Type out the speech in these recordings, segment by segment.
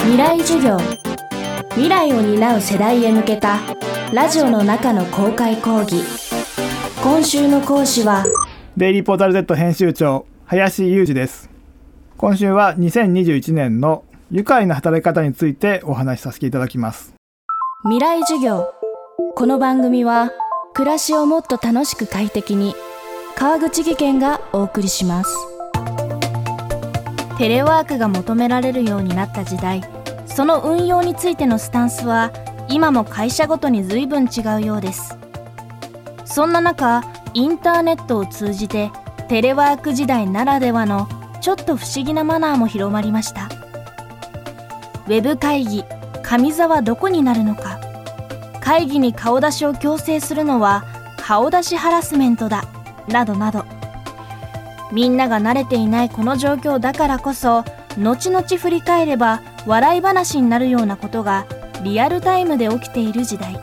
未来授業。未来を担う世代へ向けたラジオの中の公開講義。今週の講師はデイリーポータル Z 編集長林裕二です。今週は2021年の愉快な働き方についてお話しさせていただきます。未来授業。この番組は暮らしをもっと楽しく快適に川口義賢がお送りしますテレワークが求められるようになった時代その運用についてのスタンスは今も会社ごとに随分違うようです。そんな中インターネットを通じてテレワーク時代ならではのちょっと不思議なマナーも広まりました。ウェブ会議上座はどこになるのか。会議に顔出しを強制するのは顔出しハラスメントだ。などなど。みんなが慣れていないこの状況だからこそ後々振り返れば笑い話になるようなことがリアルタイムで起きている時代。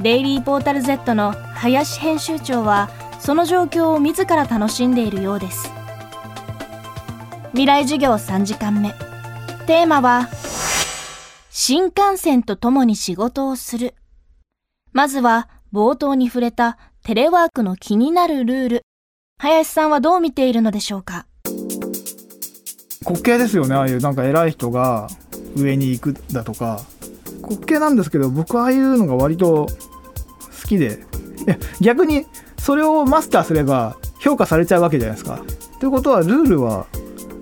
デイリーポータル Z の林編集長はその状況を自ら楽しんでいるようです。未来授業3時間目。テーマは新幹線と共に仕事をする。まずは冒頭に触れたテレワークの気になるルール。林さんはどう見ているのでしょうか？滑稽ですよねああいうなんか偉い人が上に行くだとか滑稽なんですけど僕ああいうのが割と好きでいや逆にそれをマスターすれば評価されちゃうわけじゃないですか。ということはルールは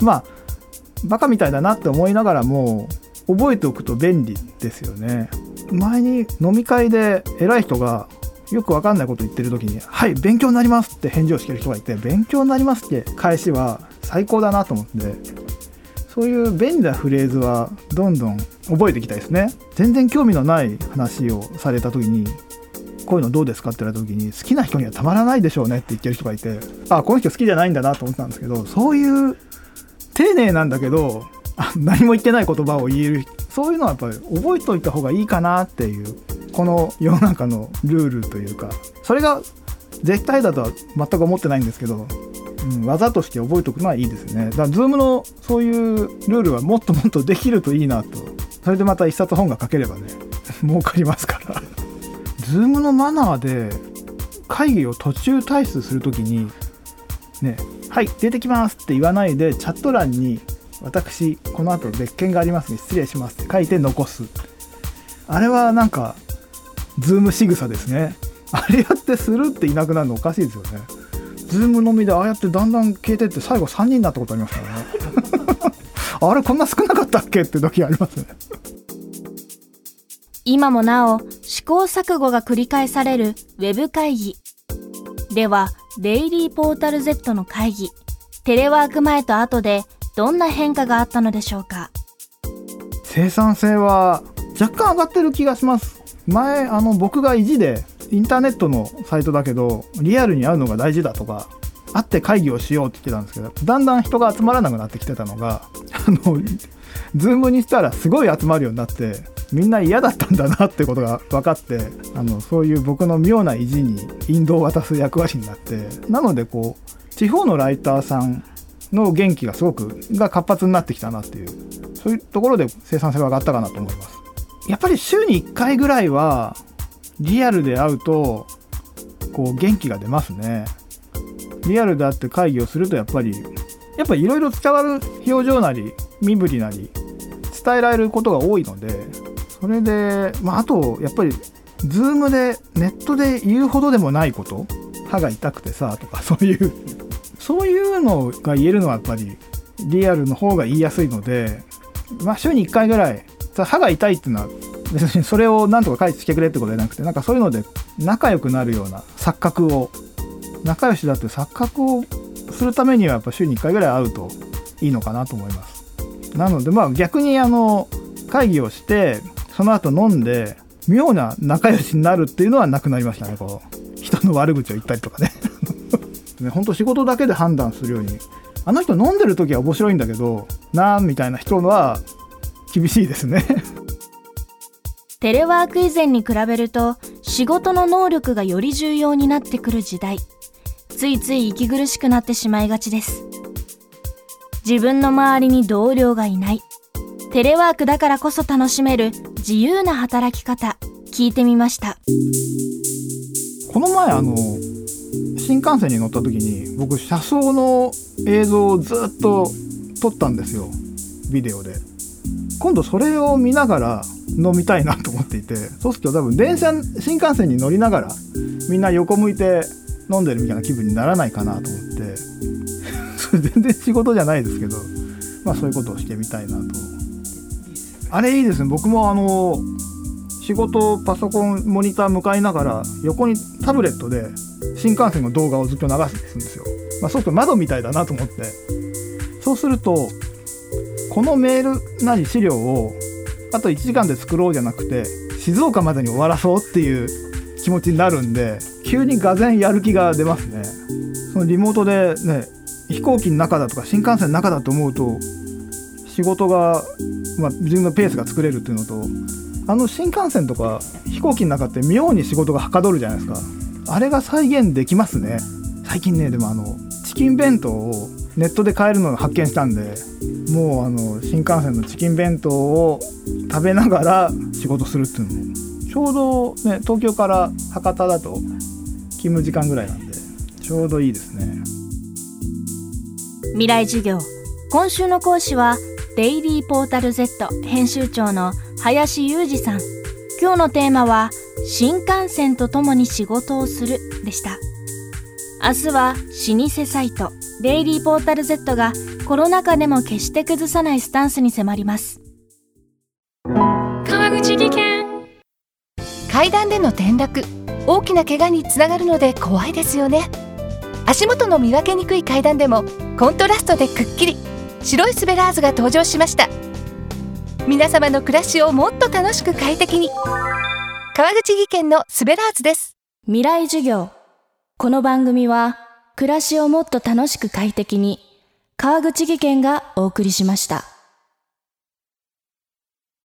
まあバカみたいだなって思いながらも覚えておくと便利ですよね。前に飲み会で偉い人がよくわかんないこと言ってる時に「はい勉強になります」って返事をしてる人がいて「勉強になります」って返しは最高だなと思ってそういう便利なフレーズはどんどん覚えていきたいですね。全然興味のない話をされた時にこういうのどうですかって言われた時に好きな人にはたまらないでしょうねって言ってる人がいてあこの人好きじゃないんだなと思ったんですけどそういう丁寧なんだけど何も言ってない言葉を言えるそういうのはやっぱり覚えておいた方がいいかなっていうこの世の中のルールというかそれが絶対だとは全く思ってないんですけど、うん、技として覚えておくのはいいですね。だから Zoom のそういうルールはもっともっとできるといいなと。それでまた一冊本が書ければね 儲かりますから。Zoom のマナーで会議を途中退出するときにねはい出てきますって言わないでチャット欄に私この後別件がありますね失礼しますって書いて残す。あれはなんか Zoom 仕草ですね。あれやってするっていなくなるのおかしいですよね。 Zoom 飲みでああやってだんだん消えてって最後3人になったことありますからね。あれこんな少なかったっけって時ありますね。今もなお試行錯誤が繰り返されるウェブ会議。ではデイリーポータル Z の会議。テレワーク前と後でどんな変化があったのでしょうか？生産性は若干上がってる気がします前あの僕が意地でインターネットのサイトだけどリアルに会うのが大事だとか会って会議をしようって言ってたんですけどだんだん人が集まらなくなってきてたのが あの Zoom にしたらすごい集まるようになってみんな嫌だったんだなってことが分かってあのそういう僕の妙な意地に引導を渡す役割になってなのでこう地方のライターさんの元気がすごくが活発になってきたなっていうそういうところで生産性が上がったかなと思います。やっぱり週に1回ぐらいはリアルで会うとこう元気が出ますね。リアルで会って会議をするとやっぱりやっぱいろいろ伝わる表情なり身振りなり伝えられることが多いのでそれで、まあ、あとやっぱり Zoom でネットで言うほどでもないこと歯が痛くてさとか そういうそういうのが言えるのはやっぱりリアルの方が言いやすいので、まあ、週に1回ぐらい歯が痛いっていうのは別にそれをなんとか解決してくれってことじゃなくてなんかそういうので仲良くなるような錯覚を仲良しだって錯覚をするためにはやっぱ週に1回ぐらい会うといいのかなと思います。なのでまあ逆にあの会議をしてその後飲んで妙な仲良しになるっていうのはなくなりましたねこう。人の悪口を言ったりとかね。ね本当仕事だけで判断するように。あの人飲んでる時は面白いんだけどなーみたいな人は厳しいですね。テレワーク以前に比べると仕事の能力がより重要になってくる時代。ついつい息苦しくなってしまいがちです。自分の周りに同僚がいない。テレワークだからこそ楽しめる自由な働き方。聞いてみました。この前あの新幹線に乗った時に僕車窓の映像をずっと撮ったんですよ。ビデオで今度それを見ながら飲みたいなと思っていてそうすると多分電車新幹線に乗りながらみんな横向いて飲んでるみたいな気分にならないかなと思ってそれ全然仕事じゃないですけどまあそういうことをしてみたいなと。あれいいですね。僕もあの仕事パソコンモニター向かいながら横にタブレットで新幹線の動画をずっと流すんですよ、まあ、そうすると窓みたいだなと思って。そうするとこのメールなり資料をあと1時間で作ろうじゃなくて静岡までに終わらそうっていう気持ちになるんで急にがぜんやる気が出ますね。そのリモートでね飛行機の中だとか新幹線の中だと思うと仕事が、まあ、自分のペースが作れるっていうのとあの新幹線とか飛行機の中って妙に仕事がはかどるじゃないですか。あれが再現できますね。最近ねでもあのチキン弁当をネットで買えるのを発見したんでもうあの新幹線のチキン弁当を食べながら仕事するっていうの。ちょうどね東京から博多だと勤務時間ぐらいなんでちょうどいいですね。未来授業今週の講師はデイリーポータル Z 編集長の林裕二さん。今日のテーマは新幹線とともに仕事をするでした。明日は老舗サイトデイリーポータル Z がコロナ禍でも決して崩さないスタンスに迫ります。川口技研。階段での転落。大きな怪我につながるので怖いですよね。足元の見分けにくい階段でもコントラストでくっきり。白いスベラーズが登場しました。皆様の暮らしをもっと楽しく快適に。川口技研のスベラーズです。未来授業。この番組は暮らしをもっと楽しく快適に川口技研がお送りしました。